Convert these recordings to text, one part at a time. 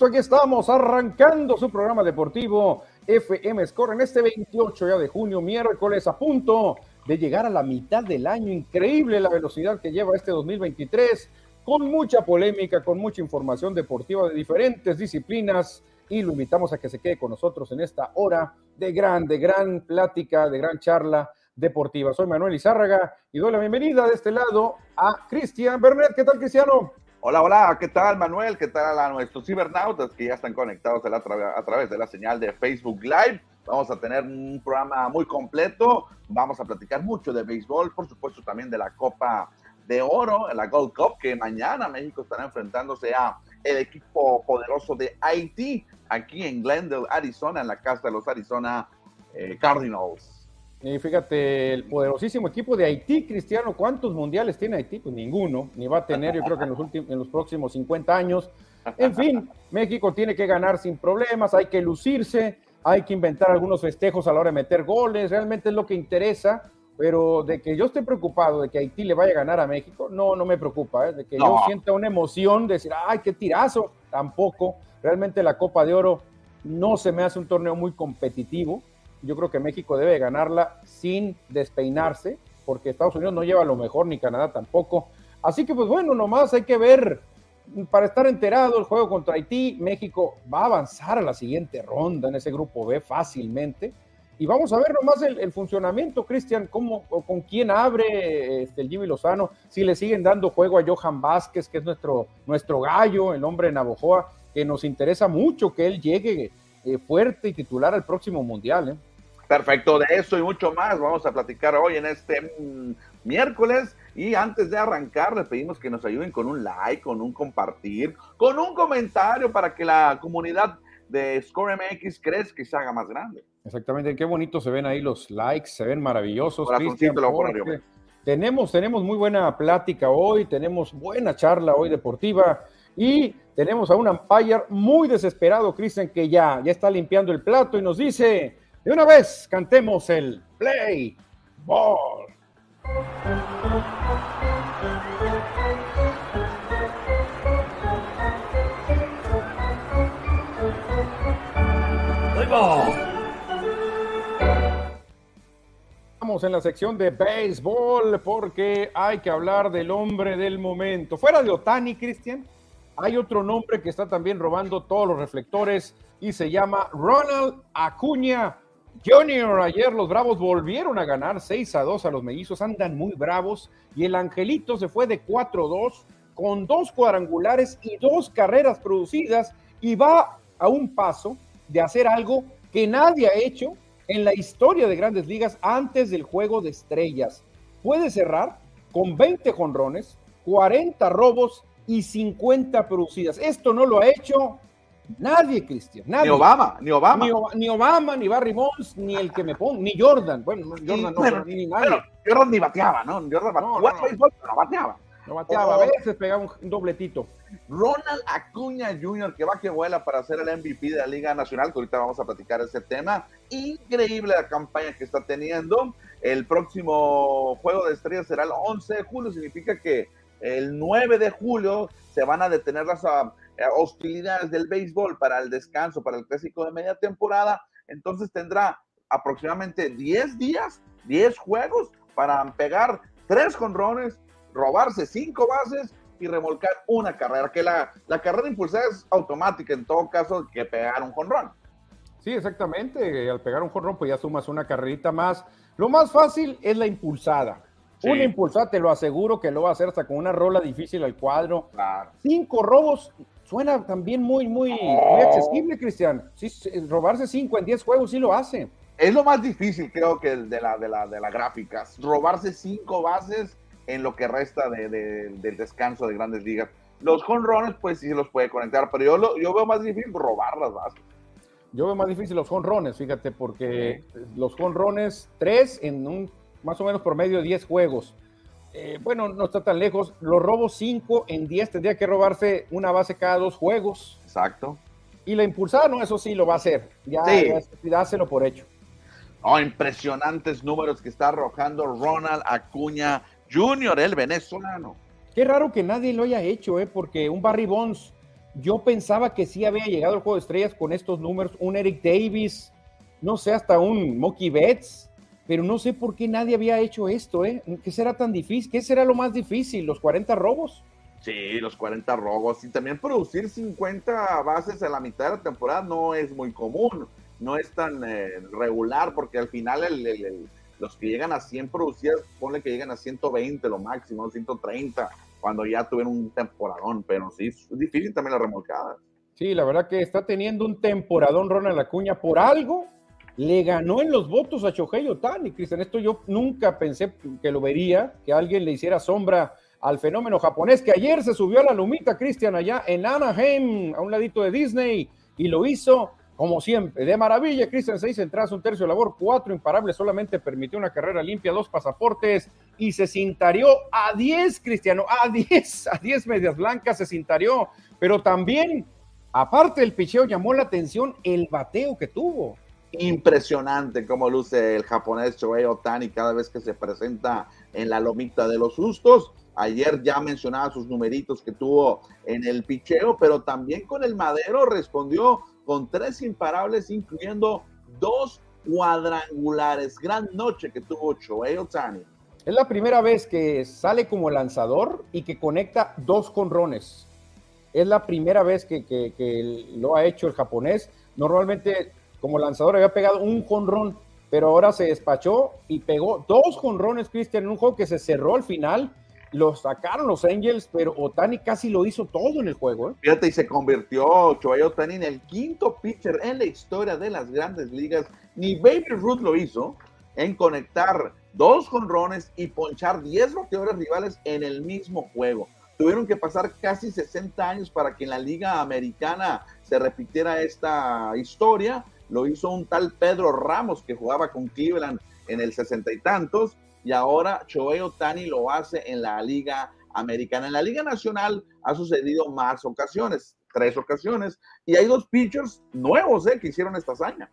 Listo, aquí estamos arrancando su programa deportivo FM Score en este 28 ya de junio, miércoles, a punto de llegar a la mitad del año. Increíble la velocidad que lleva este 2023, con mucha polémica, con mucha información deportiva de diferentes disciplinas. Y lo invitamos a que se quede con nosotros en esta hora de gran, de gran plática, de gran charla deportiva. Soy Manuel Izárraga y doy la bienvenida de este lado a Cristian Bernet. ¿Qué tal, Cristiano? Hola, hola, ¿qué tal Manuel? ¿Qué tal a nuestros cibernautas que ya están conectados a, través de la señal de Facebook Live? Vamos a tener un programa muy completo, vamos a platicar mucho de béisbol, por supuesto también de la Copa de Oro, la Gold Cup, que mañana México estará enfrentándose a el equipo poderoso de Haití, aquí en Glendale, Arizona, en la casa de los Arizona eh, Cardinals. Y fíjate, el poderosísimo equipo de Haití, Cristiano, ¿cuántos mundiales tiene Haití? Pues ninguno, ni va a tener, yo creo que en los, últimos, en los próximos 50 años. En fin, México tiene que ganar sin problemas, hay que lucirse, hay que inventar algunos festejos a la hora de meter goles, realmente es lo que interesa, pero de que yo esté preocupado de que Haití le vaya a ganar a México, no, no me preocupa, ¿eh? de que yo sienta una emoción de decir, ay, qué tirazo, tampoco. Realmente la Copa de Oro no se me hace un torneo muy competitivo yo creo que México debe ganarla sin despeinarse, porque Estados Unidos no lleva lo mejor, ni Canadá tampoco. Así que, pues bueno, nomás hay que ver, para estar enterado, el juego contra Haití, México va a avanzar a la siguiente ronda en ese grupo B fácilmente. Y vamos a ver nomás el, funcionamiento, Cristian, cómo o con quién abre este, el Jimmy Lozano, si le siguen dando juego a Johan Vázquez, que es nuestro, nuestro gallo, el hombre de Navojoa, que nos interesa mucho que él llegue eh, fuerte y titular al próximo Mundial. ¿eh? Perfecto, de eso y mucho más vamos a platicar hoy en este mm, miércoles. Y antes de arrancar, les pedimos que nos ayuden con un like, con un compartir, con un comentario para que la comunidad de Score MX crezca y se haga más grande. Exactamente, qué bonito se ven ahí los likes, se ven maravillosos. tenemos, tenemos muy buena plática hoy, tenemos buena charla hoy deportiva y tenemos a un umpire muy desesperado, Cristian, que ya, ya está limpiando el plato y nos dice, de una vez cantemos el Play Ball. Play Ball. Estamos en la sección de béisbol porque hay que hablar del hombre del momento. Fuera de Otani, Cristian, hay otro nombre que está también robando todos los reflectores y se llama Ronald Acuña Junior, ayer los Bravos volvieron a ganar 6 a 2 a los mellizos, andan muy bravos y el Angelito se fue de 4-2 con dos cuadrangulares y dos carreras producidas y va a un paso de hacer algo que nadie ha hecho en la historia de grandes ligas antes del juego de estrellas. Puede cerrar con 20 jonrones, 40 robos y 50 producidas. Esto no lo ha hecho Nadie, Cristian. Nadie. Ni Obama, ni Obama. Ni, Obama, ni Barry Bonds, ni el que me ponga, ni Jordan. Bueno, Jordan no, ni nadie. Jordan ni bateaba, ¿no? Jordan no, no, no, bateaba. No bateaba, a veces pegaba un dobletito. Ronald Acuña Jr., que va que vuela para ser el MVP de la Liga Nacional, que ahorita vamos a platicar ese tema. Increíble la campaña que está teniendo. El próximo juego de estrellas será el 11 de julio, significa que el 9 de julio se van a detener las eh, hostilidades del béisbol para el descanso, para el clásico de media temporada, entonces tendrá aproximadamente 10 días, 10 juegos para pegar tres conrones, robarse cinco bases y remolcar una carrera, que la, la carrera impulsada es automática en todo caso que pegar un jonrón. Sí, exactamente. Al pegar un jonrón, pues ya sumas una carrerita más. Lo más fácil es la impulsada. Una impulsada, te lo aseguro que lo va a hacer hasta con una rola difícil al cuadro. Cinco robos Suena también muy, muy, accesible, Cristian. Sí, robarse 5 en 10 juegos sí lo hace. Es lo más difícil, creo que, de la, de la, de la gráfica. Robarse 5 bases en lo que resta de, del descanso de grandes ligas. Los jonrones, pues sí se los puede conectar, pero yo, lo, yo veo más difícil robar las bases. Yo veo más difícil los jonrones, fíjate, porque los jonrones, 3 en un más o menos por medio de 10 juegos. Eh, bueno, no está tan lejos. Los robos 5 en 10 tendría que robarse una base cada dos juegos. Exacto. Y la impulsada, no, eso sí lo va a hacer. Ya, dáselo por hecho. Oh, impresionantes números que está arrojando Ronald Acuña Jr., el venezolano. Qué raro que nadie lo haya hecho, ¿eh? porque un Barry Bonds yo pensaba que sí había llegado el juego de estrellas con estos números, un Eric Davis, no sé, hasta un Mookie Betts, pero no sé por qué nadie había hecho esto, ¿eh? ¿Qué será tan difícil? ¿Qué será lo más difícil? ¿Los 40 robos? Sí, los 40 robos. Y también producir 50 bases en la mitad de la temporada no es muy común, no es tan eh, regular, porque al final los que llegan a 100 producidas, ponle que llegan a 120 lo máximo, 130, cuando ya tuvieron un temporadón, pero sí, es difícil también la remolcada. Sí, la verdad que está teniendo un temporadón Ronald Acuña por algo le ganó en los votos a Shohei Otani, Cristian. Esto yo nunca pensé que lo vería, que alguien le hiciera sombra al fenómeno japonés, que ayer se subió a la lumita, Cristian, allá en Anaheim, a un ladito de Disney, y lo hizo como siempre, de maravilla. Cristian, seis entradas, un tercio de labor, cuatro imparables, solamente permitió una carrera limpia, dos pasaportes, y se cintarió a diez, Cristiano, a diez, a diez medias blancas se cintarió, pero también, aparte del picheo, llamó la atención el bateo que tuvo impresionante cómo luce el japonés Shohei Otani cada vez que se presenta en la lomita de los sustos. Ayer ya mencionaba sus numeritos que tuvo en el picheo, pero también con el madero respondió con tres imparables, incluyendo dos cuadrangulares. Gran noche que tuvo Shohei Otani. Es la primera vez que sale como lanzador y que conecta dos conrones. Es la primera vez que, que lo ha hecho el japonés. Normalmente como lanzador había pegado un jonrón, pero ahora se despachó y pegó dos jonrones, Cristian, en un juego que se cerró al final. Lo sacaron los Angels, pero Otani casi lo hizo todo en el juego. ¿eh? Fíjate, y se convirtió Choay Otani en el quinto pitcher en la historia de las grandes ligas. Ni Baby Ruth lo hizo en conectar dos jonrones y ponchar 10 bateadores rivales en el mismo juego. Tuvieron que pasar casi 60 años para que en la Liga Americana se repitiera esta historia lo hizo un tal Pedro Ramos que jugaba con Cleveland en el sesenta y tantos, y ahora Shohei Otani lo hace en la Liga Americana. En la Liga Nacional ha sucedido más ocasiones, tres ocasiones, y hay dos pitchers nuevos eh, que hicieron esta hazaña.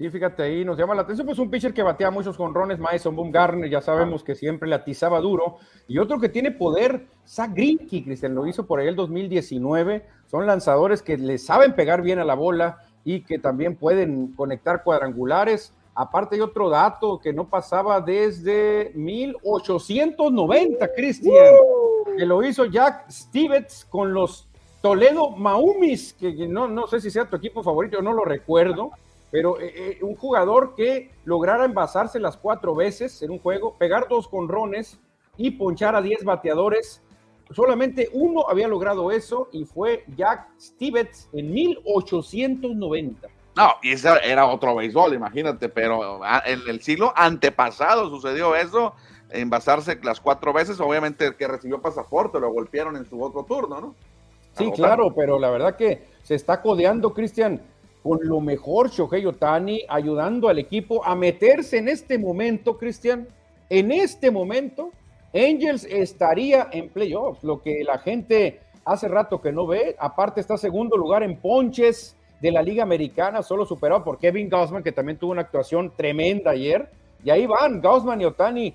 Sí, fíjate ahí, nos llama la atención, pues un pitcher que batea muchos jonrones, Mason Bumgarner, ya sabemos que siempre le atizaba duro, y otro que tiene poder, Zach Greinke, Cristian, lo hizo por ahí el 2019, son lanzadores que le saben pegar bien a la bola, y que también pueden conectar cuadrangulares. Aparte hay otro dato que no pasaba desde 1890, Cristian, que lo hizo Jack Stevens con los Toledo Maumis, que no, no sé si sea tu equipo favorito, no lo recuerdo, pero eh, eh, un jugador que lograra envasarse las cuatro veces en un juego, pegar dos conrones y ponchar a diez bateadores solamente uno había logrado eso y fue Jack Stevens en 1890. No, y ese era otro béisbol, imagínate, pero ah, en el siglo antepasado sucedió eso, envasarse las cuatro veces, obviamente el que recibió pasaporte lo golpearon en su otro turno, ¿no? Sí, claro, pero la verdad que se está codeando, Cristian, con lo mejor Shohei Otani, ayudando al equipo a meterse en este momento, Cristian, en este momento Angels estaría en playoffs, lo que la gente hace rato que no ve. Aparte está segundo lugar en ponches de la Liga Americana, solo superado por Kevin Gausman, que también tuvo una actuación tremenda ayer. Y ahí van Gausman y Otani,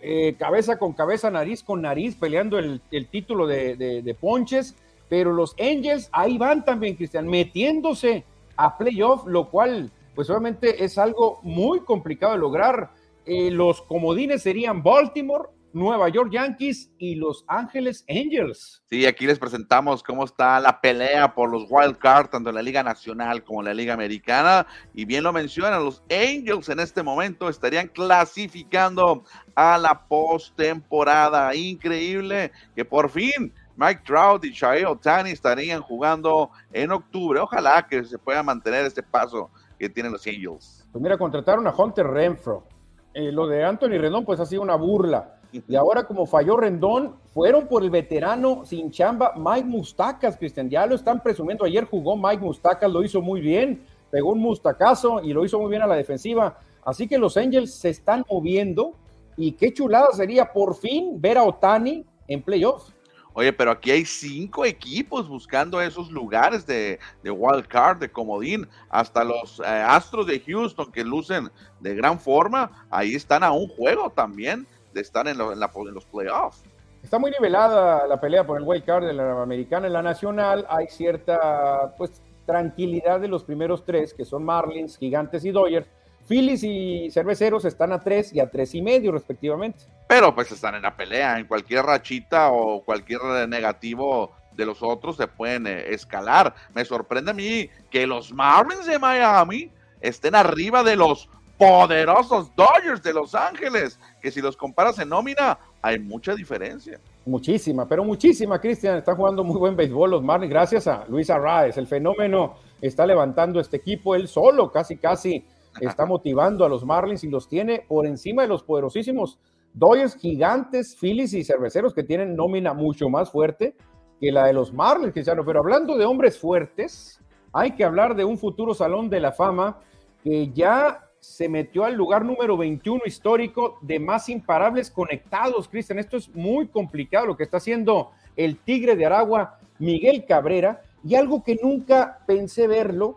eh, cabeza con cabeza, nariz con nariz, peleando el, título de, de, ponches. Pero los Angels ahí van también, Cristian, metiéndose a playoff, lo cual, pues obviamente es algo muy complicado de lograr. Eh, los comodines serían Baltimore, Nueva York Yankees y Los Ángeles Angels. Sí, aquí les presentamos cómo está la pelea por los wild cards, tanto en la Liga Nacional como en la Liga Americana. Y bien lo mencionan, los Angels en este momento estarían clasificando a la postemporada. Increíble que por fin Mike Trout y Shohei Otani estarían jugando en octubre. Ojalá que se pueda mantener este paso que tienen los Angels. Pues mira, contrataron a Hunter Renfro. Eh, lo de Anthony Rendón pues ha sido una burla y ahora, como falló Rendón, fueron por el veterano sin chamba Mike Mustacas, Cristian. Ya lo están presumiendo. Ayer jugó Mike Mustacas, lo hizo muy bien, pegó un mustacazo y lo hizo muy bien a la defensiva. Así que los Angels se están moviendo y qué chulada sería por fin ver a Otani en playoffs. Oye, pero aquí hay cinco equipos buscando esos lugares de, wild card, de comodín, hasta los eh, Astros de Houston que lucen de gran forma, ahí están a un juego también de estar en, en, los playoffs. Está muy nivelada la pelea por el wild card de la americana. En la nacional hay cierta pues tranquilidad de los primeros tres, que son Marlins, Gigantes y Dodgers. Phillies y Cerveceros están a tres y a tres y medio respectivamente. Pero pues están en la pelea, en cualquier rachita o cualquier negativo de los otros se pueden eh, escalar. Me sorprende a mí que los Marlins de Miami estén arriba de los poderosos Dodgers de Los Ángeles, que si los comparas en nómina, hay mucha diferencia. Muchísima, pero muchísima, Cristian. Está jugando muy buen béisbol los Marlins, gracias a Luis Arraez. El fenómeno está levantando este equipo, él solo, casi, casi está motivando a los Marlins y los tiene por encima de los poderosísimos Dodgers gigantes, Phillies y cerveceros que tienen nómina mucho más fuerte que la de los Marlins, Cristiano. Pero hablando de hombres fuertes, hay que hablar de un futuro salón de la fama que ya se metió al lugar número 21 histórico de más imparables conectados, Cristian. Esto es muy complicado lo que está haciendo el Tigre de Aragua, Miguel Cabrera, y algo que nunca pensé verlo,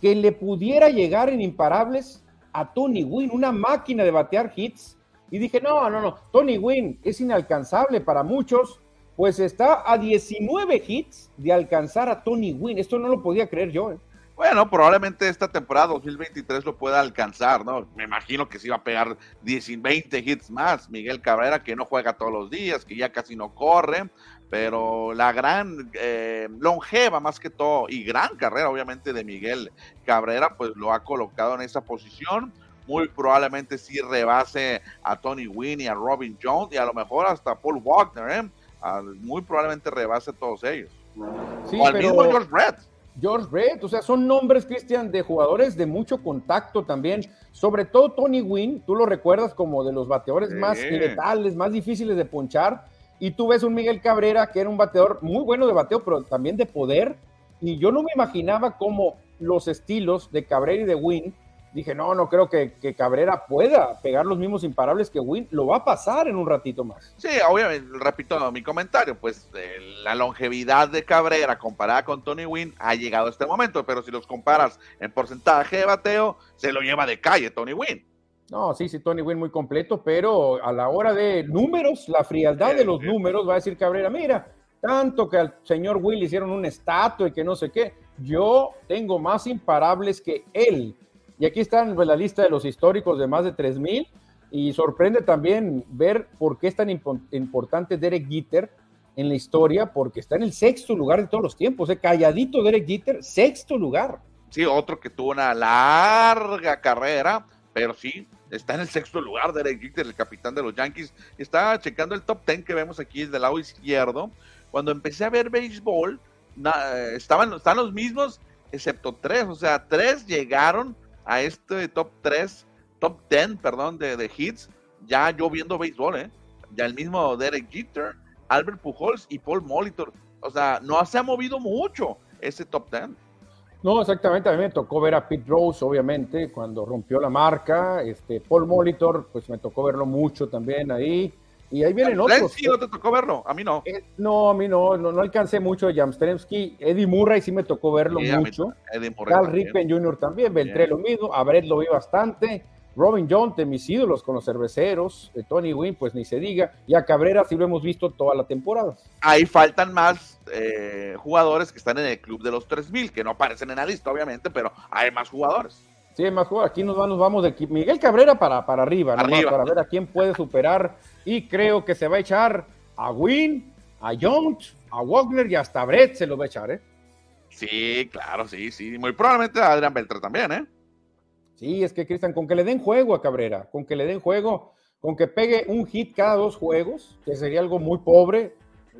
que le pudiera llegar en imparables a Tony Wynn, una máquina de batear hits. Y dije, no, no, no, Tony Wynn es inalcanzable para muchos, pues está a 19 hits de alcanzar a Tony Wynn. Esto no lo podía creer yo. ¿eh? Bueno, probablemente esta temporada 2023 lo pueda alcanzar, ¿no? Me imagino que se iba a pegar 10, 20 hits más. Miguel Cabrera, que no juega todos los días, que ya casi no corre, pero la gran eh, longeva más que todo y gran carrera, obviamente, de Miguel Cabrera, pues lo ha colocado en esa posición. Muy probablemente sí rebase a Tony Wynn y a Robin Jones y a lo mejor hasta Paul Wagner, ¿eh? muy probablemente rebase a todos ellos. Sí, o al mismo George Brett. George Brett, o sea, son nombres, Cristian, de jugadores de mucho contacto también. Sobre todo Tony Wynn, tú lo recuerdas como de los bateadores más letales, más difíciles de ponchar. Y tú ves un Miguel Cabrera que era un bateador muy bueno de bateo, pero también de poder. Y yo no me imaginaba cómo los estilos de Cabrera y de Wynn dije, no, no creo que, Cabrera pueda pegar los mismos imparables que Win. Lo va a pasar en un ratito más. Sí, obviamente, repito mi comentario, pues eh, la longevidad de Cabrera comparada con Tony Wynn ha llegado a este momento, pero si los comparas en porcentaje de bateo, se lo lleva de calle Tony Wynn. No, sí, sí, Tony Wynn muy completo, pero a la hora de números, la frialdad de los números, va a decir Cabrera, mira, tanto que al señor Will hicieron un estatua y que no sé qué, yo tengo más imparables que él y aquí están en la lista de los históricos de más de 3.000 y sorprende también ver por qué es tan importante Derek Jeter en la historia, porque está en el sexto lugar de todos los tiempos. ¿eh? Calladito Derek Jeter, sexto lugar. Sí, otro que tuvo una larga carrera, pero sí, está en el sexto lugar Derek Jeter, el capitán de los Yankees. Está checando el top 10 que vemos aquí del lado izquierdo. Cuando empecé a ver béisbol, estaban, están los mismos, excepto tres, o sea, tres llegaron a este top 3, top 10, perdón, de, de hits, ya yo viendo béisbol, ¿eh? Ya el mismo Derek Jeter, Albert Pujols y Paul Molitor. O sea, no se ha movido mucho ese top 10. No, exactamente. A mí me tocó ver a Pete Rose, obviamente, cuando rompió la marca. Este, Paul Molitor, pues me tocó verlo mucho también ahí. Y ahí vienen otros. Sí, no te tocó verlo, a mí no. Eh, no, a mí no, no, alcancé mucho a Jamstremski. Eddie Murray sí me tocó verlo mucho. Eddie Murray Cal Rippen Jr. también, Beltré lo mismo. A Brett lo vi bastante. Robin Jones, de mis ídolos con los cerveceros. De Tony Wynn, pues ni se diga. Y a Cabrera sí lo hemos visto toda la temporada. Ahí faltan más eh, jugadores que están en el club de los 3000, que no aparecen en la lista, obviamente, pero hay más jugadores. Sí, más jugadores. Aquí nos, vamos, vamos de Miguel Cabrera para, para arriba, arriba. para ver a quién puede superar y creo que se va a echar a Wynn, a Jones, a Wagner y hasta Brett se lo va a echar, ¿eh? Sí, claro, sí, sí. Muy probablemente a Adrián Beltrán también, ¿eh? Sí, es que Cristian, con que le den juego a Cabrera, con que le den juego, con que pegue un hit cada dos juegos, que sería algo muy pobre,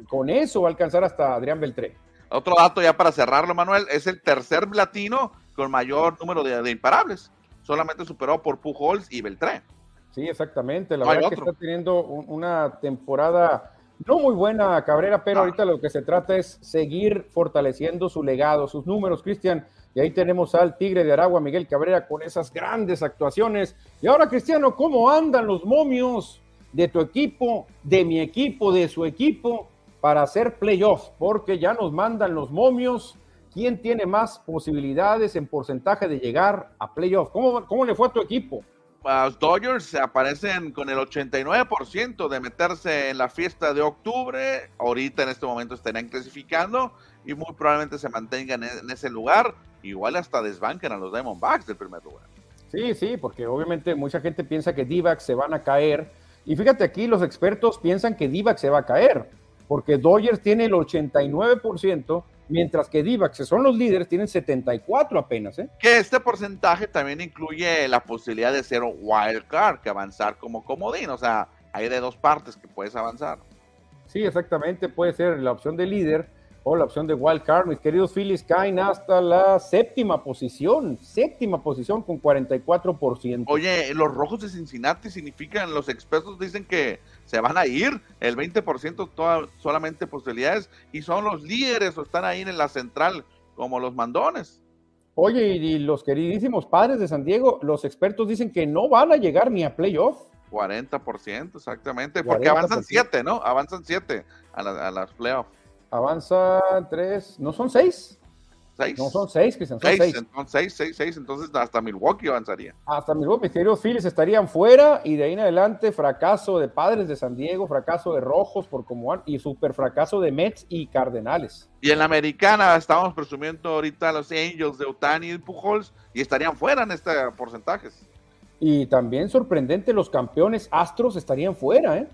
con eso va a alcanzar hasta Adrián Beltré. Otro dato ya para cerrarlo, Manuel, es el tercer latino con mayor número de, de imparables, solamente superado por Pujols y Beltré. Sí, exactamente. La verdad que está teniendo una temporada no muy buena Cabrera, pero ahorita lo que se trata es seguir fortaleciendo su legado, sus números, Cristian. Y ahí tenemos al Tigre de Aragua, Miguel Cabrera, con esas grandes actuaciones. Y ahora, Cristiano, ¿cómo andan los momios de tu equipo, de mi equipo, de su equipo, para hacer playoffs? Porque ya nos mandan los momios. ¿Quién tiene más posibilidades en porcentaje de llegar a playoffs? ¿Cómo, cómo le fue a tu equipo? los Dodgers aparecen con el 89% de meterse en la fiesta de octubre. Ahorita en este momento estarían clasificando y muy probablemente se mantengan en ese lugar. Igual hasta desbanquen a los Diamondbacks del primer lugar. Sí, sí, porque obviamente mucha gente piensa que Divac se van a caer. Y fíjate aquí, los expertos piensan que Divac se va a caer, porque Dodgers tiene el 89% mientras que Divac, que son los líderes, tienen 74 apenas. ¿eh? Que este porcentaje también incluye la posibilidad de ser wild card, que avanzar como comodín, o sea, hay de dos partes que puedes avanzar. Sí, exactamente, puede ser la opción de líder o la opción de wild card. Mis queridos Phillies caen hasta la séptima posición, séptima posición con 44%. Oye, los rojos de Cincinnati significan, los expertos dicen que se van a ir, el 20% toda, solamente posibilidades, y son los líderes o están ahí en la central como los mandones. Oye, y los queridísimos padres de San Diego, los expertos dicen que no van a llegar ni a playoff. 40%, exactamente, porque avanzan 7, ¿no? Avanzan 7 a, a las playoffs. Avanzan tres, ¿no son seis? Seis. No son seis, Cristian, son seis. seis. Entonces, seis, seis, seis. Entonces hasta Milwaukee avanzaría. Hasta Milwaukee, queridos Phillies estarían fuera y de ahí en adelante fracaso de Padres de San Diego, fracaso de Rojos por como van y super fracaso de Mets y Cardenales. Y en la americana estamos presumiendo ahorita los Angels de Otani y Pujols y estarían fuera en este porcentajes. Y también sorprendente, los campeones Astros estarían fuera, ¿eh?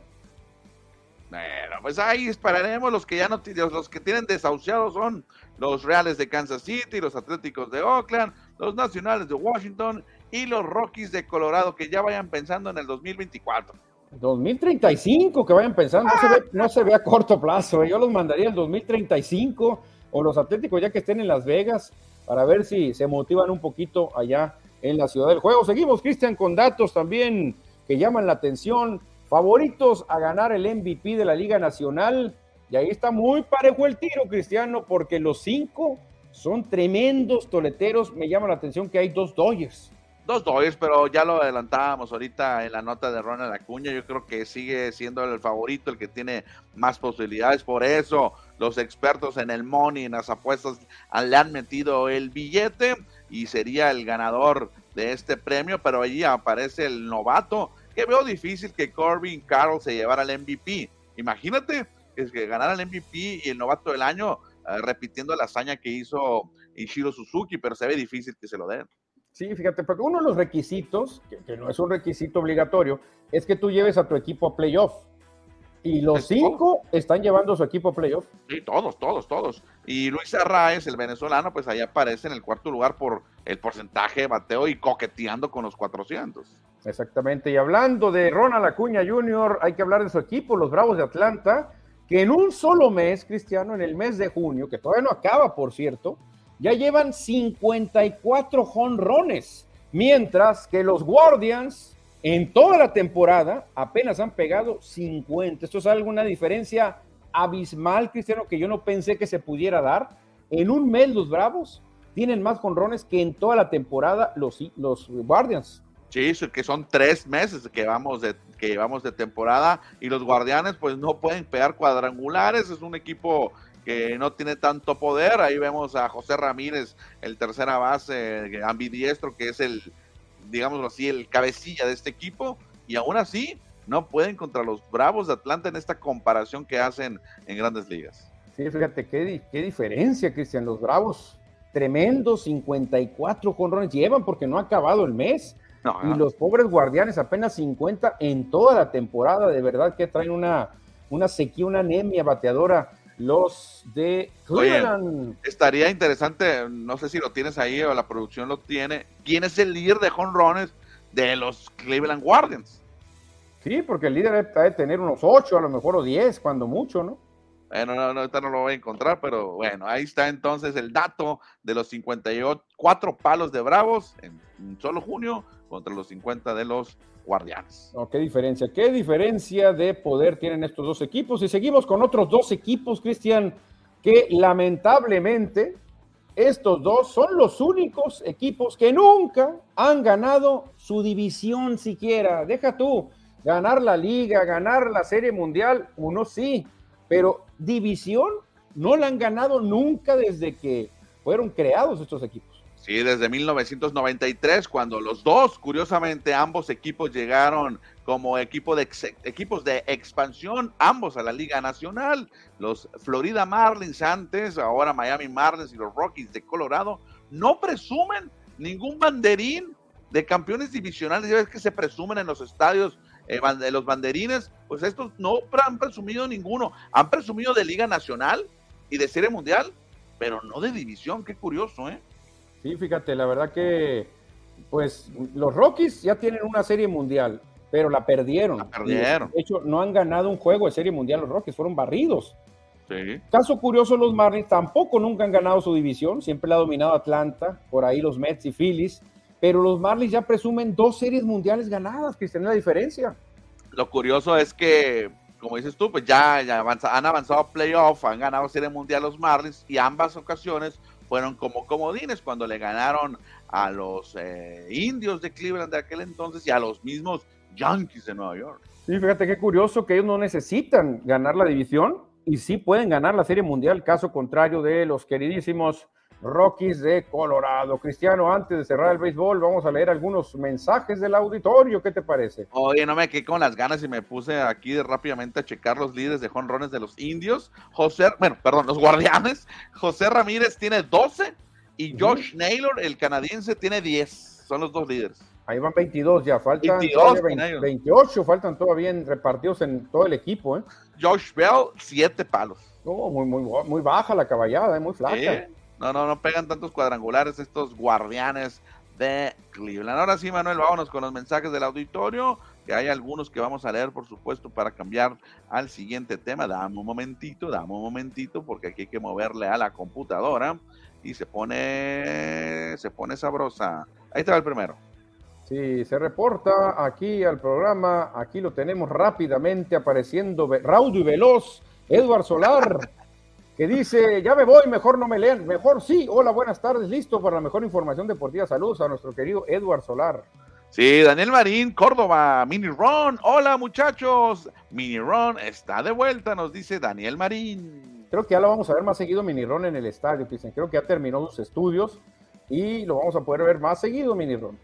Bueno, pues ahí esperaremos. Los que ya no los que tienen desahuciados son los Reales de Kansas City, los Atléticos de Oakland, los Nacionales de Washington y los Rockies de Colorado que ya vayan pensando en el 2024. 2035 que vayan pensando, no, se ve, no se ve a corto plazo. Yo los mandaría el 2035 o los Atléticos ya que estén en Las Vegas para ver si se motivan un poquito allá en la ciudad del juego. Seguimos, Cristian, con datos también que llaman la atención favoritos a ganar el MVP de la Liga Nacional. Y ahí está muy parejo el tiro, Cristiano, porque los cinco son tremendos toleteros. Me llama la atención que hay dos Dodgers. Dos Dodgers, pero ya lo adelantábamos ahorita en la nota de Ronald Acuña. Yo creo que sigue siendo el favorito, el que tiene más posibilidades. Por eso los expertos en el money, en las apuestas, le han metido el billete y sería el ganador de este premio. Pero allí aparece el novato que veo difícil que Corbin Carroll se llevara el MVP. Imagínate es que ganara el MVP y el novato del año eh, repitiendo la hazaña que hizo Ishiro Suzuki, pero se ve difícil que se lo den. Sí, fíjate, porque uno de los requisitos, que, no es un requisito obligatorio, es que tú lleves a tu equipo a playoff. Y los cinco están llevando a su equipo a playoff. Sí, todos, todos, todos. Y Luis Arraez, el venezolano, pues ahí aparece en el cuarto lugar por el porcentaje de bateo y coqueteando con los 400. Exactamente. Y hablando de Ronald Acuña Jr., hay que hablar de su equipo, los Bravos de Atlanta, que en un solo mes, Cristiano, en el mes de junio, que todavía no acaba, por cierto, ya llevan 54 jonrones, mientras que los Guardians en toda la temporada apenas han pegado 50. Esto es alguna diferencia abismal, Cristiano, que yo no pensé que se pudiera dar. En un mes los Bravos tienen más jonrones que en toda la temporada los, los Guardians. Sí, que son tres meses que vamos de que llevamos de temporada y los guardianes pues no pueden pegar cuadrangulares, es un equipo que no tiene tanto poder, ahí vemos a José Ramírez, el tercera base ambidiestro, que es el, digámoslo así, el cabecilla de este equipo, y aún así no pueden contra los Bravos de Atlanta en esta comparación que hacen en grandes ligas. Sí, fíjate qué, qué diferencia, Cristian, los Bravos, tremendos 54 conrones llevan porque no ha acabado el mes y los pobres guardianes apenas 50 en toda la temporada, de verdad que traen una, una sequía, una anemia bateadora los de Cleveland. estaría interesante, no sé si lo tienes ahí o la producción lo tiene, ¿quién es el líder de jonrones de los Cleveland Guardians? Sí, porque el líder debe tener unos 8, a lo mejor o 10, cuando mucho, ¿no? Bueno, no, no, ahorita no lo voy a encontrar, pero bueno, ahí está entonces el dato de los 54 palos de Bravos en, solo junio contra los 50 de los Guardianes. Oh, qué diferencia, qué diferencia de poder tienen estos dos equipos. Y seguimos con otros dos equipos, Cristian, que lamentablemente estos dos son los únicos equipos que nunca han ganado su división siquiera. Deja tú ganar la liga, ganar la serie mundial, uno sí, pero división no la han ganado nunca desde que fueron creados estos equipos. Sí, desde 1993, cuando los dos, curiosamente, ambos equipos llegaron como equipo de equipos de expansión, ambos a la Liga Nacional. Los Florida Marlins antes, ahora Miami Marlins y los Rockies de Colorado, no presumen ningún banderín de campeones divisionales. Ya ves que se presumen en los estadios eh, de los banderines, pues estos no han presumido ninguno. Han presumido de Liga Nacional y de Serie Mundial, pero no de división. Qué curioso, ¿eh? Sí, fíjate, la verdad que, pues, los Rockies ya tienen una Serie Mundial, pero la perdieron. La perdieron. De hecho, no han ganado un juego de Serie Mundial los Rockies, fueron barridos. Sí. Caso curioso, los Marlins tampoco nunca han ganado su división, siempre la ha dominado Atlanta, por ahí los Mets y Phillies, pero los Marlins ya presumen dos series mundiales ganadas, que la diferencia. Lo curioso es que, como dices tú, pues ya, han avanzado a playoff, han ganado serie mundial los Marlins y ambas ocasiones fueron como comodines cuando le ganaron a los eh, indios de Cleveland de aquel entonces y a los mismos Yankees de Nueva York. Sí, fíjate qué curioso que ellos no necesitan ganar la división y sí pueden ganar la Serie Mundial, caso contrario de los queridísimos Rockies de Colorado. Cristiano, antes de cerrar el béisbol, vamos a leer algunos mensajes del auditorio. ¿Qué te parece? Oye, no me quedé con las ganas y me puse aquí de rápidamente a checar los líderes de jonrones de los indios. José, bueno, perdón, los guardianes. José Ramírez tiene 12 y Josh Naylor, el canadiense, tiene 10. Son los dos líderes. Ahí van 22 ya, faltan 28, faltan todavía repartidos en todo el equipo. ¿eh? Josh Bell, 7 palos. No, muy, muy, muy baja la caballada, ¿eh? muy flaca. No, no, no pegan tantos cuadrangulares estos guardianes de Cleveland. Ahora sí, Manuel, vámonos con los mensajes del auditorio, que hay algunos que vamos a leer, por supuesto, para cambiar al siguiente tema. Dame un momentito, dame un momentito, porque aquí hay que moverle a la computadora y se pone, se pone sabrosa. Ahí está el primero. Sí, se reporta aquí al programa, aquí lo tenemos rápidamente apareciendo, raudo y veloz, Edward Solar que dice, ya me voy, mejor no me lean, mejor sí, hola, buenas tardes, listo para la mejor información deportiva, saludos a nuestro querido Edward Solar. Sí, Daniel Marín, Córdoba, Mini Ron, hola muchachos, Mini Ron está de vuelta, nos dice Daniel Marín. Creo que ya lo vamos a ver más seguido Mini Ron en el estadio, dicen, creo que ya terminó sus estudios y lo vamos a poder ver más seguido Mini Ron.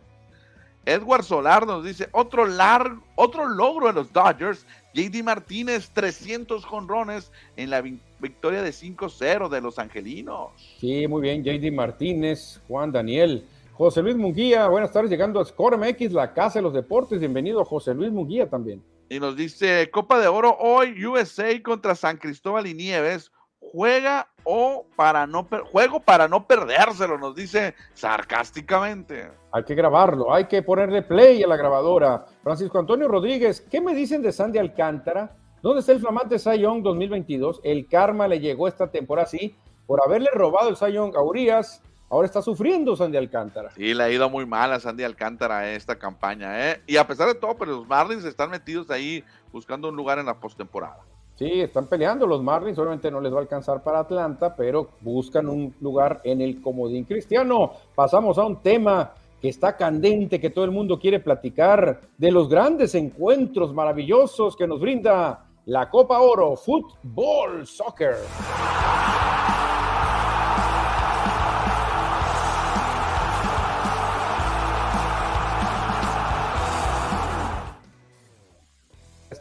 Edward Solar nos dice, otro, largo, otro logro de los Dodgers, JD Martínez, 300 jonrones en la victoria de 5-0 de los Angelinos. Sí, muy bien, JD Martínez, Juan Daniel. José Luis Munguía, buenas tardes, llegando a Score MX, la casa de los deportes. Bienvenido, José Luis Munguía también. Y nos dice Copa de Oro hoy, USA contra San Cristóbal y Nieves. Juega o para no juego para no perdérselo, nos dice sarcásticamente. Hay que grabarlo, hay que ponerle play a la grabadora. Francisco Antonio Rodríguez, ¿qué me dicen de Sandy Alcántara? ¿Dónde está el flamante Cy Young 2022? El karma le llegó esta temporada así por haberle robado el Cy Young a Urias. Ahora está sufriendo Sandy Alcántara. Sí, le ha ido muy mal a Sandy Alcántara esta campaña. ¿eh? Y a pesar de todo, pero pues, los Marlins están metidos ahí buscando un lugar en la postemporada. Sí, están peleando los Marlins. Obviamente no les va a alcanzar para Atlanta, pero buscan un lugar en el comodín. Cristiano, pasamos a un tema que está candente, que todo el mundo quiere platicar, de los grandes encuentros maravillosos que nos brinda la Copa Oro Fútbol Soccer.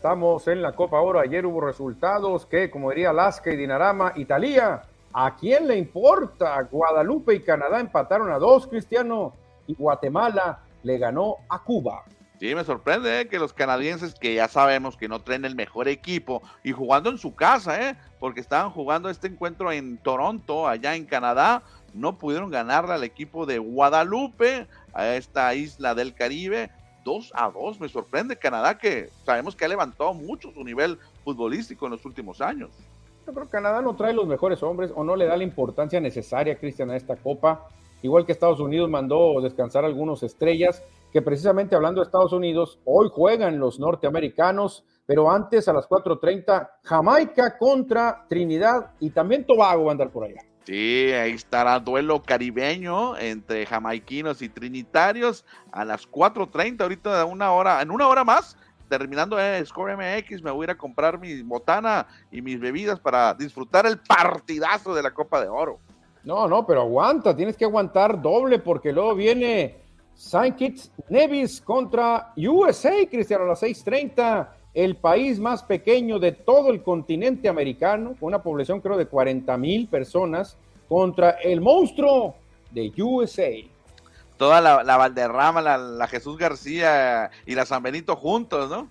Estamos en la Copa Oro. Ayer hubo resultados que, como diría Alaska y Dinarama, Italia, ¿a quién le importa? Guadalupe y Canadá empataron a dos, Cristiano, y Guatemala le ganó a Cuba. Sí, me sorprende ¿eh? que los canadienses, que ya sabemos que no traen el mejor equipo, y jugando en su casa, ¿eh? porque estaban jugando este encuentro en Toronto, allá en Canadá, no pudieron ganarle al equipo de Guadalupe, a esta isla del Caribe, 2 a 2. Me sorprende Canadá, que sabemos que ha levantado mucho su nivel futbolístico en los últimos años. Yo creo que Canadá no trae los mejores hombres o no le da la importancia necesaria, Cristian, a esta copa. Igual que Estados Unidos mandó descansar algunos estrellas que precisamente hablando de Estados Unidos, hoy juegan los norteamericanos, pero antes a las 4.30, Jamaica contra Trinidad y también Tobago va a andar por allá. Sí, ahí estará duelo caribeño entre jamaiquinos y trinitarios a las 4.30, ahorita una hora, en una hora más, terminando el Score MX, me voy a ir a comprar mi botana y mis bebidas para disfrutar el partidazo de la Copa de Oro. No, no, pero aguanta, tienes que aguantar doble porque luego viene Saint Kitts Nevis contra USA, Cristiano, a las 6:30. El país más pequeño de todo el continente americano, con una población creo de 40 mil personas, contra el monstruo de USA. Toda la, Valderrama, la, Jesús García y la San Benito juntos, ¿no?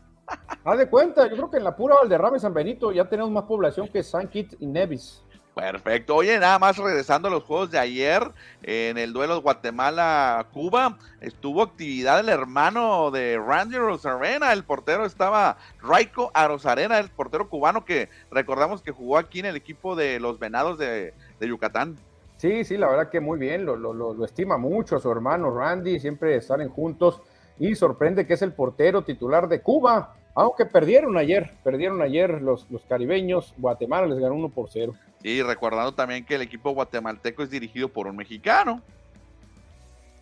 Haz de cuenta, yo creo que en la pura Valderrama y San Benito ya tenemos más población que San Kitts y Nevis. Perfecto. Oye, nada más regresando a los juegos de ayer, en el duelo Guatemala-Cuba, estuvo actividad el hermano de Randy Rosarena, el portero estaba Raiko Arosarena, el portero cubano que recordamos que jugó aquí en el equipo de los Venados de, Yucatán. Sí, sí, la verdad que muy bien, lo, lo, lo, estima mucho su hermano Randy, siempre salen juntos y sorprende que es el portero titular de Cuba, aunque perdieron ayer, perdieron ayer los, los caribeños, Guatemala les ganó 1 por 0. Y recordando también que el equipo guatemalteco es dirigido por un mexicano.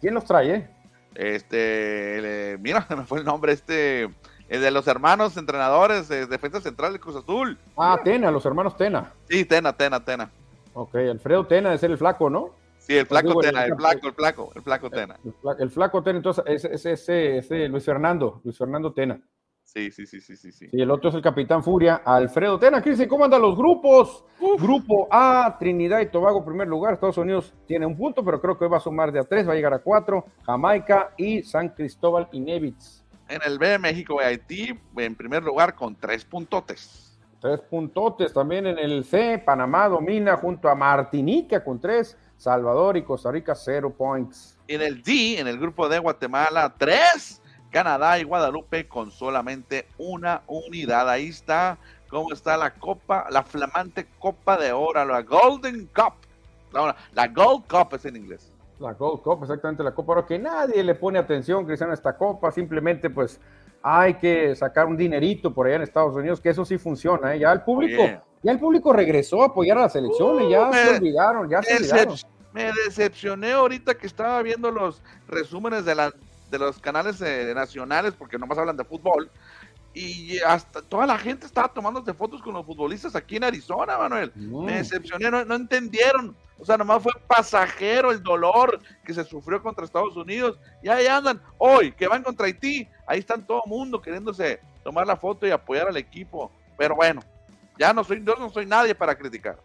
¿Quién los trae? Eh? Este, mira, me fue el nombre, este, el de los hermanos entrenadores, de defensa central de Cruz Azul. Ah, Tena, los hermanos Tena. Sí, Tena, Tena, Tena. Ok, Alfredo Tena es el flaco, ¿no? Sí, el flaco Tena, el, flaco, el flaco, el flaco Tena. El, flaco, Tena, entonces, ese es ese, Luis Fernando, Luis Fernando Tena. Sí, sí, sí, sí, sí, sí. Y el otro es el Capitán Furia, Alfredo Tena. Cristian, ¿cómo andan los grupos? Grupo A, Trinidad y Tobago, primer lugar. Estados Unidos tiene un punto, pero creo que va a sumar de a tres, va a llegar a cuatro. Jamaica y San Cristóbal y Nevitz. En el B, México y Haití, en primer lugar con tres puntotes. Tres puntotes. También en el C, Panamá domina junto a Martinica con tres. Salvador y Costa Rica, cero points. En el D, en el grupo de Guatemala, tres. Canadá y Guadalupe con solamente una unidad. Ahí está cómo está la copa, la flamante copa de oro, la Golden Cup. La, Gold Cup es en inglés. La Gold Cup, exactamente la copa oro, que nadie le pone atención, Cristiano, a esta copa, simplemente pues hay que sacar un dinerito por allá en Estados Unidos, que eso sí funciona, ¿eh? ya el público, ya el público regresó a apoyar a las elecciones, ya uh, se olvidaron, ya se olvidaron. Me decepcioné ahorita que estaba viendo los resúmenes de la de los canales eh, nacionales, porque nomás hablan de fútbol, y hasta toda la gente estaba tomándose fotos con los futbolistas aquí en Arizona, Manuel. Me decepcioné, no, entendieron. O sea, nomás fue pasajero el dolor que se sufrió contra Estados Unidos. Y ahí andan, hoy que van contra Haití, ahí están todo el mundo queriéndose tomar la foto y apoyar al equipo. Pero bueno, ya no soy, yo no soy nadie para criticar.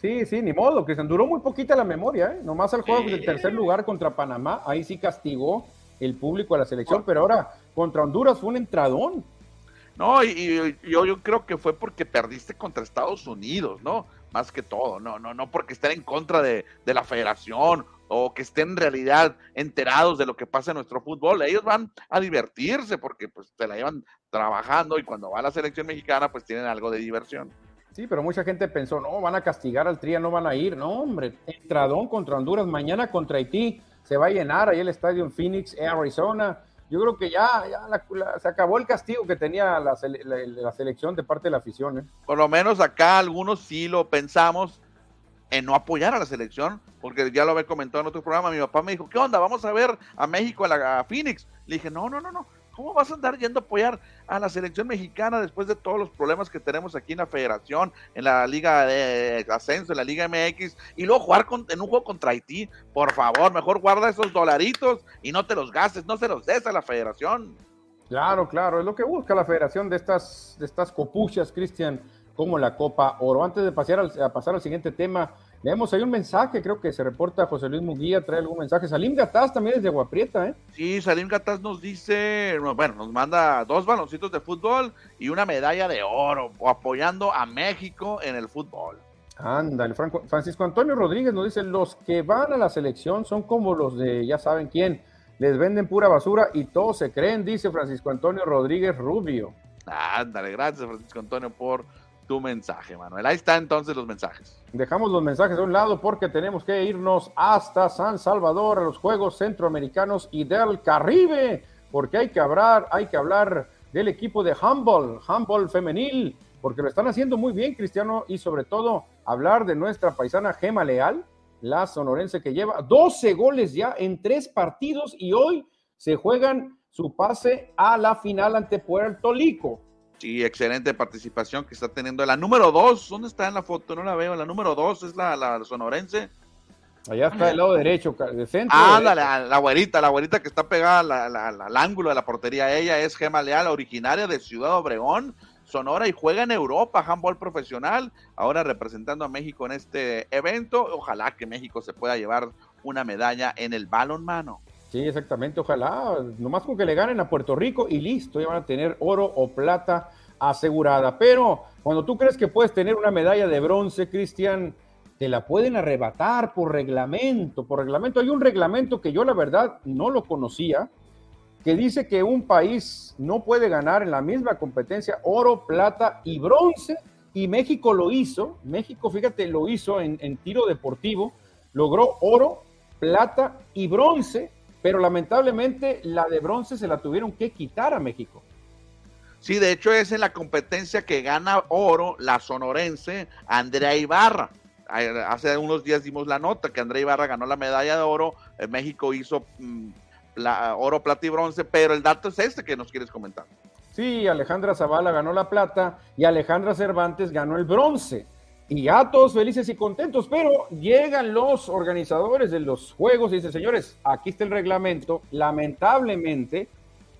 Sí, sí, ni modo, que se duró muy poquita la memoria, ¿eh? Nomás el juego del tercer lugar contra Panamá, ahí sí castigó el público a la selección, pero ahora contra Honduras fue un entradón. No, y, yo, yo creo que fue porque perdiste contra Estados Unidos, ¿no? Más que todo, no, no, no porque estén en contra de, la federación o que estén en realidad enterados de lo que pasa en nuestro fútbol. Ellos van a divertirse porque pues se la llevan trabajando y cuando va a la selección mexicana pues tienen algo de diversión. Sí, pero mucha gente pensó, no, van a castigar al Tría, no van a ir. No, hombre, entradón contra Honduras, mañana contra Haití se va a llenar ahí el estadio en Phoenix, Arizona. Yo creo que ya, se acabó el castigo que tenía la, selección de parte de la afición. ¿eh? Por lo menos acá algunos sí lo pensamos en no apoyar a la selección, porque ya lo había comentado en otro programa. Mi papá me dijo, ¿qué onda? Vamos a ver a México, a, la, a Phoenix. Le dije, no, no, no, no. ¿Cómo vas a andar yendo a apoyar a la selección mexicana después de todos los problemas que tenemos aquí en la federación, en la Liga de Ascenso, en la Liga MX, y luego jugar en un juego contra Haití? Por favor, mejor guarda esos dolaritos y no te los gastes, no se los des a la federación. Claro, claro, es lo que busca la federación de estas, de estas copuchas, Cristian, como la Copa Oro. Antes de pasar al siguiente tema, Leemos ahí un mensaje, creo que se reporta José Luis Muguía, trae algún mensaje. Salim Gataz también es de Aguaprieta, ¿eh? Sí, Salim Gataz nos dice, bueno, nos manda dos baloncitos de fútbol y una medalla de oro, apoyando a México en el fútbol. Ándale, Francisco Antonio Rodríguez nos dice, los que van a la selección son como los de, ya saben quién, les venden pura basura y todos se creen, dice Francisco Antonio Rodríguez Rubio. Ándale, gracias Francisco Antonio por tu mensaje, Manuel. Ahí están entonces los mensajes. Dejamos los mensajes a un lado porque tenemos que irnos hasta San Salvador a los Juegos Centroamericanos y del Caribe, porque hay que hablar, hay que hablar del equipo de Humboldt, Humboldt femenil, porque lo están haciendo muy bien, Cristiano, y sobre todo hablar de nuestra paisana Gema Leal, la sonorense que lleva 12 goles ya en tres partidos y hoy se juegan su pase a la final ante Puerto Rico. Sí, excelente participación que está teniendo. La número dos, ¿dónde está en la foto? No la veo. La número dos es la, la sonorense. Allá está del lado derecho, de centro. Ándale, la güerita, la güerita que está pegada al ángulo de la portería. Ella es Gema Leal, originaria de Ciudad Obregón, Sonora, y juega en Europa, handball profesional, ahora representando a México en este evento. Ojalá que México se pueda llevar una medalla en el balonmano. Sí, exactamente, ojalá, nomás con que le ganen a Puerto Rico y listo, ya van a tener oro o plata asegurada. Pero cuando tú crees que puedes tener una medalla de bronce, Cristian, te la pueden arrebatar por reglamento, por reglamento. Hay un reglamento que yo la verdad no lo conocía, que dice que un país no puede ganar en la misma competencia oro, plata y bronce, y México lo hizo, México, fíjate, lo hizo en, en tiro deportivo, logró oro, plata y bronce, pero lamentablemente la de bronce se la tuvieron que quitar a México. Sí, de hecho es en la competencia que gana oro la sonorense Andrea Ibarra hace unos días dimos la nota que André Ibarra ganó la medalla de oro, en México hizo mm, oro, plata y bronce, pero el dato es este que nos quieres comentar. Sí, Alejandra Zavala ganó la plata y Alejandra Cervantes ganó el bronce. Y ya todos felices y contentos, pero llegan los organizadores de los juegos y dicen, señores, aquí está el reglamento. Lamentablemente,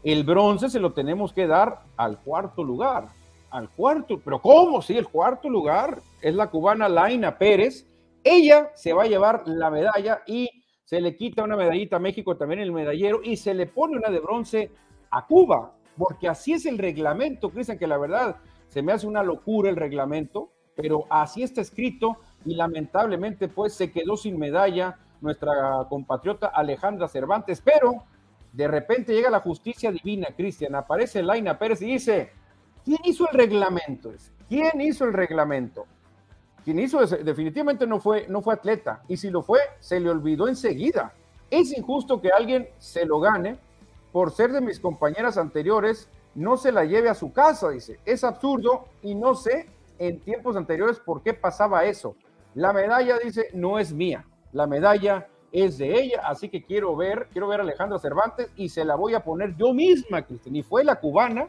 el bronce se lo tenemos que dar al cuarto lugar al cuarto. Pero ¿cómo? Sí, el cuarto lugar es la cubana Laina Pérez. Ella se va a llevar la medalla y se le quita una medallita a México también el medallero y se le pone una de bronce a Cuba, porque así es el reglamento, Cristian, que la verdad se me hace una locura el reglamento, pero así está escrito y lamentablemente pues se quedó sin medalla nuestra compatriota Alejandra Cervantes, pero de repente llega la justicia divina, Cristian, aparece Laina Pérez y dice, ¿Quién hizo el reglamento? ¿Quién hizo el reglamento? Quien hizo definitivamente no fue, no fue atleta. Y si lo fue, se le olvidó enseguida. Es injusto que alguien se lo gane por ser de mis compañeras anteriores, no se la lleve a su casa, dice. Es absurdo y no sé en tiempos anteriores por qué pasaba eso. La medalla, dice, no es mía. La medalla es de ella, así que quiero ver, quiero ver a Alejandra Cervantes y se la voy a poner yo misma, Cristian. Y fue la cubana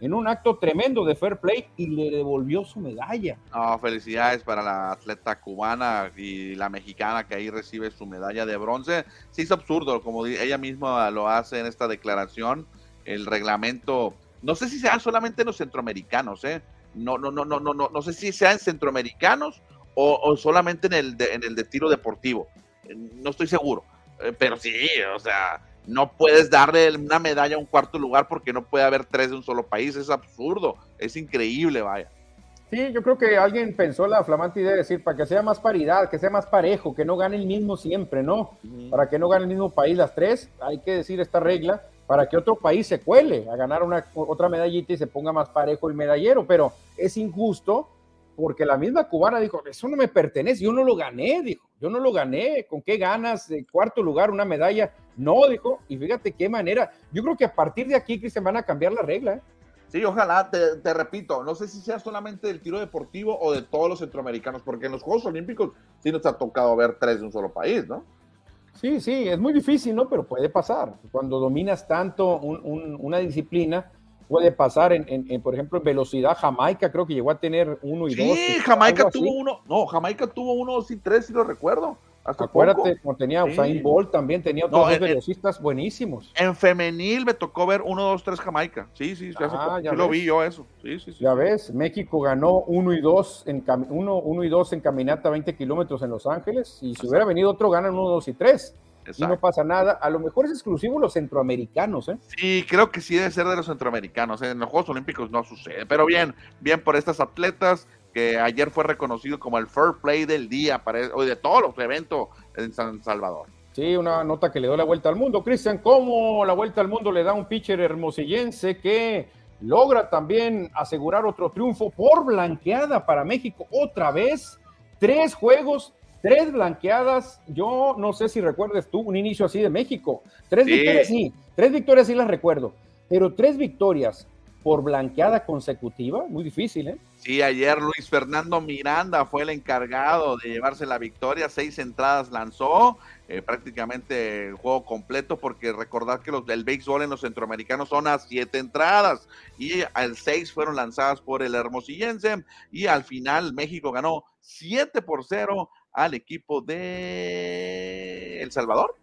en un acto tremendo de fair play y le devolvió su medalla. No, felicidades para la atleta cubana y la mexicana que ahí recibe su medalla de bronce. Sí, es absurdo, como ella misma lo hace en esta declaración, el reglamento, no sé si sea solamente en los centroamericanos, ¿eh? No, no, no, no, no, no, no sé si sean centroamericanos o, solamente en el, de, en el de tiro deportivo. No estoy seguro, eh, pero sí, o sea, no puedes darle una medalla a un cuarto lugar porque no puede haber tres de un solo país. Es absurdo, es increíble, vaya. Sí, yo creo que alguien pensó la flamante idea de decir, para que sea más paridad, que sea más parejo, que no gane el mismo siempre, ¿no? Para que no gane el mismo país las tres, hay que decir esta regla, para que otro país se cuele a ganar una, otra medallita y se ponga más parejo el medallero, pero es injusto porque la misma cubana dijo, eso no me pertenece, yo no lo gané, dijo, yo no lo gané, ¿con qué ganas? Cuarto lugar, una medalla. No, dijo, y fíjate qué manera. Yo creo que a partir de aquí, Cristian, van a cambiar la regla. ¿eh? Sí, ojalá, te, repito, no sé si sea solamente del tiro deportivo o de todos los centroamericanos, porque en los Juegos Olímpicos sí nos ha tocado ver tres de un solo país, ¿no? Sí, sí, es muy difícil, ¿no? Pero puede pasar. Cuando dominas tanto una disciplina, puede pasar en, por ejemplo, en velocidad. Jamaica creo que llegó a tener uno y dos. Sí, Jamaica tuvo uno, no, Jamaica tuvo uno, dos y tres, si lo recuerdo. Acuérdate, como tenía Usain Bolt también, tenía otros dos velocistas buenísimos. En femenil me tocó ver uno, dos, tres Jamaica. Sí, sí, ah, ya lo vi yo eso. Sí, sí, sí. Ya ves, México ganó uno y dos en uno, uno y dos en caminata 20 kilómetros en Los Ángeles. Y si hubiera venido otro, ganan uno, dos y tres y no pasa nada. A lo mejor es exclusivo los centroamericanos, ¿eh? Sí, creo que sí debe ser de los centroamericanos. ¿eh? En los Juegos Olímpicos no sucede. Pero bien, bien por estas atletas que ayer fue reconocido como el Fair Play del día para, hoy de todos los eventos en San Salvador. Sí, una nota que le dio la vuelta al mundo. Cristian, ¿cómo la vuelta al mundo le da un pitcher hermosillense que logra también asegurar otro triunfo por blanqueada para México otra vez? Tres juegos Tres blanqueadas, yo no sé si recuerdes tú un inicio así de México. Tres victorias sí, tres victorias sí las recuerdo, pero tres victorias por blanqueada consecutiva, muy difícil, ¿eh? Sí, ayer Luis Fernando Miranda fue el encargado de llevarse la victoria, seis entradas lanzó, eh, prácticamente el juego completo, porque recordar que los del béisbol en los centroamericanos son a siete entradas y al seis fueron lanzadas por el hermosillense y al final México ganó siete por cero al equipo de El Salvador.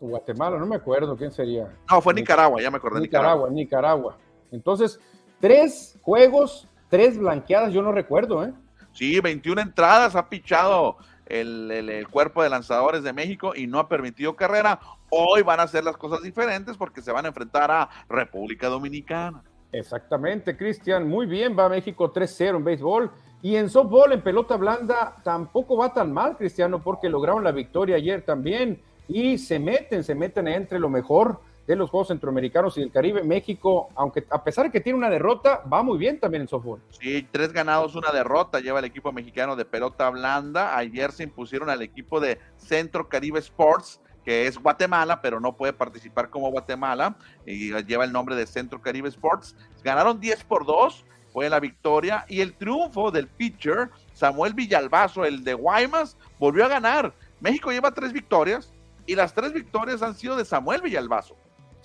Guatemala, no me acuerdo quién sería. No, fue Nicaragua, ya me acordé. Nicaragua, Nicaragua. Entonces, tres juegos, tres blanqueadas, yo no recuerdo, ¿eh? Sí, 21 entradas ha pichado el, cuerpo de lanzadores de México y no ha permitido carrera. Hoy van a hacer las cosas diferentes porque se van a enfrentar a República Dominicana. Exactamente, Cristian. Muy bien, va México 3-0 en béisbol. Y en softball, en pelota blanda, tampoco va tan mal, Cristiano, porque lograron la victoria ayer también. Y se meten, se meten entre lo mejor de los Juegos Centroamericanos y del Caribe. México, aunque a pesar de que tiene una derrota, va muy bien también en softball. Sí, tres ganados, una derrota lleva el equipo mexicano de pelota blanda. Ayer se impusieron al equipo de Centro Caribe Sports que es Guatemala, pero no puede participar como Guatemala, y lleva el nombre de Centro Caribe Sports. Ganaron 10 por 2, fue la victoria, y el triunfo del pitcher Samuel Villalbazo, el de Guaymas, volvió a ganar. México lleva tres victorias, y las tres victorias han sido de Samuel Villalbazo.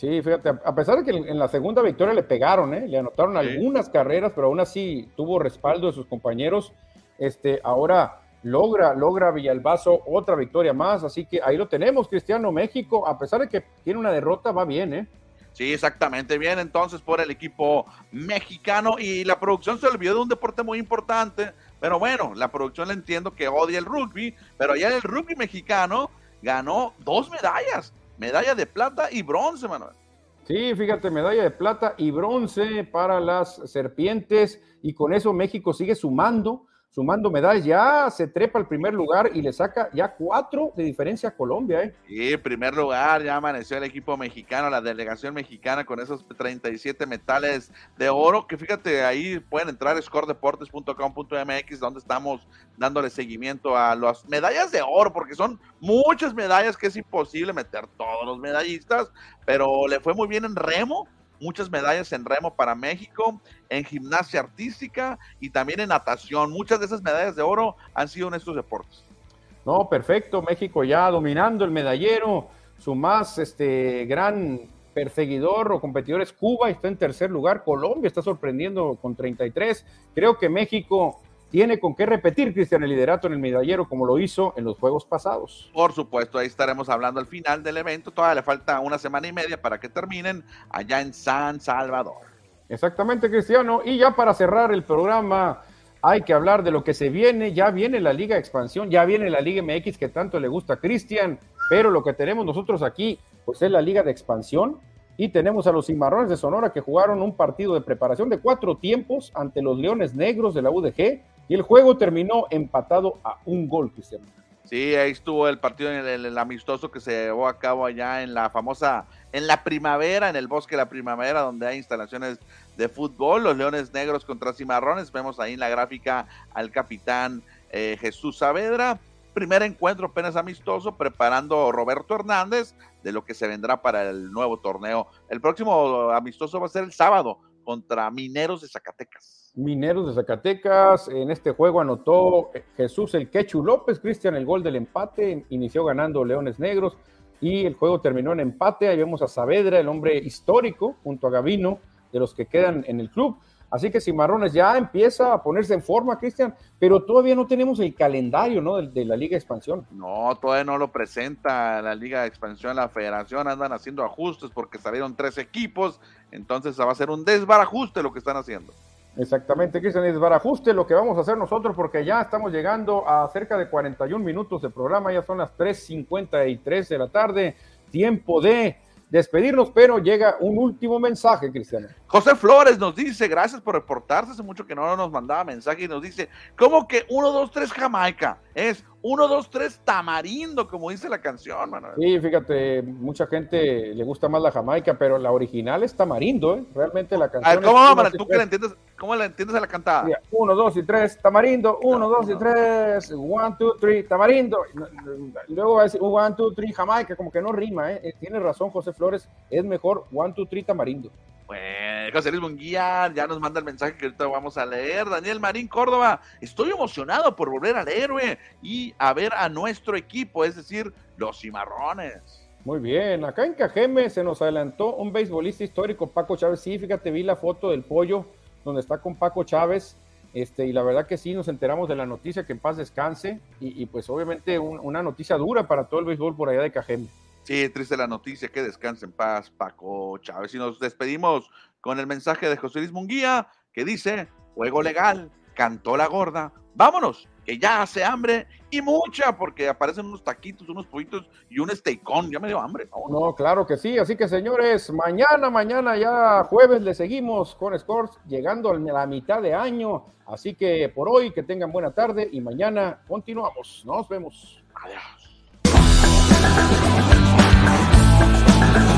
Sí, fíjate, a pesar de que en la segunda victoria le pegaron, ¿eh? le anotaron algunas carreras, pero aún así tuvo respaldo de sus compañeros. Este, ahora logra, logra Villalbazo otra victoria más, así que ahí lo tenemos, Cristiano México, a pesar de que tiene una derrota, va bien, ¿eh? Sí, exactamente, bien entonces por el equipo mexicano y la producción se olvidó de un deporte muy importante, pero bueno, la producción le entiendo que odia el rugby, pero ya el rugby mexicano ganó dos medallas, medalla de plata y bronce, Manuel. Sí, fíjate, medalla de plata y bronce para las serpientes y con eso México sigue sumando sumando medallas, ya se trepa al primer lugar y le saca ya cuatro de diferencia a Colombia. ¿eh? Sí, primer lugar, ya amaneció el equipo mexicano, la delegación mexicana con esos 37 metales de oro, que fíjate, ahí pueden entrar scoredeportes.com.mx, donde estamos dándole seguimiento a las medallas de oro, porque son muchas medallas que es imposible meter todos los medallistas, pero le fue muy bien en remo, muchas medallas en remo para México, en gimnasia artística y también en natación. Muchas de esas medallas de oro han sido en estos deportes. No, perfecto. México ya dominando el medallero. Su más este, gran perseguidor o competidor es Cuba, está en tercer lugar. Colombia está sorprendiendo con 33. Creo que México tiene con qué repetir, Cristian, el liderato en el medallero como lo hizo en los Juegos pasados. Por supuesto, ahí estaremos hablando al final del evento. Todavía le falta una semana y media para que terminen allá en San Salvador. Exactamente, Cristiano. Y ya para cerrar el programa, hay que hablar de lo que se viene. Ya viene la Liga Expansión, ya viene la Liga MX que tanto le gusta a Cristian, pero lo que tenemos nosotros aquí, pues es la Liga de Expansión y tenemos a los Cimarrones de Sonora que jugaron un partido de preparación de cuatro tiempos ante los Leones Negros de la UDG y el juego terminó empatado a un gol, Cristiano. Sí, ahí estuvo el partido, en el, amistoso que se llevó a cabo allá en la famosa, en la primavera, en el bosque de la primavera, donde hay instalaciones de fútbol, los Leones Negros contra Cimarrones. Vemos ahí en la gráfica al capitán eh, Jesús Saavedra. Primer encuentro apenas amistoso, preparando Roberto Hernández de lo que se vendrá para el nuevo torneo. El próximo amistoso va a ser el sábado contra Mineros de Zacatecas. Mineros de Zacatecas, en este juego anotó Jesús el Quechu López, Cristian el gol del empate, inició ganando Leones Negros y el juego terminó en empate. Ahí vemos a Saavedra, el hombre histórico, junto a Gavino, de los que quedan en el club. Así que Cimarrones ya empieza a ponerse en forma, Cristian, pero todavía no tenemos el calendario ¿no? de, la Liga de Expansión. No, todavía no lo presenta la Liga de Expansión, la Federación, andan haciendo ajustes porque salieron tres equipos, entonces va a ser un desbarajuste lo que están haciendo. Exactamente, Cristian, desbarajuste lo que vamos a hacer nosotros porque ya estamos llegando a cerca de 41 minutos de programa, ya son las 3.53 de la tarde, tiempo de despedirnos, pero llega un último mensaje, Cristiano. José Flores nos dice, gracias por reportarse, hace mucho que no nos mandaba mensaje y nos dice, ¿cómo que 1, 2, 3 Jamaica? Es 1, 2, 3 tamarindo, como dice la canción, Manuel. Sí, fíjate, mucha gente le gusta más la Jamaica, pero la original es tamarindo, ¿eh? Realmente la canción. A ver, ¿cómo va, Manuel? ¿Tú que la entiendes? ¿Cómo la entiendes a la cantada? 1, 2 y 3, tamarindo, 1, 2 y 3, 1, 2, 3, tamarindo. Luego va a decir 1, 2, 3, Jamaica, como que no rima, ¿eh? Tiene razón José Flores, es mejor 1, 2, 3, tamarindo. Bueno, José Luis Munguía ya nos manda el mensaje que ahorita vamos a leer. Daniel Marín Córdoba, estoy emocionado por volver al héroe y a ver a nuestro equipo, es decir, los cimarrones. Muy bien, acá en Cajeme se nos adelantó un beisbolista histórico, Paco Chávez. Sí, fíjate, vi la foto del pollo donde está con Paco Chávez. Este, y la verdad que sí, nos enteramos de la noticia que en paz descanse y, pues obviamente una noticia dura para todo el béisbol por allá de Cajeme. Sí, triste la noticia, que descanse en paz Paco Chávez. Y nos despedimos con el mensaje de José Luis Munguía que dice, juego legal, cantó la gorda, vámonos, que ya hace hambre y mucha, porque aparecen unos taquitos, unos pollitos y un steakón, ya me dio hambre. No, claro que sí, así que señores, mañana, mañana ya jueves le seguimos con Scores, llegando a la mitad de año, así que por hoy que tengan buena tarde y mañana continuamos, nos vemos. Adiós. Thank you.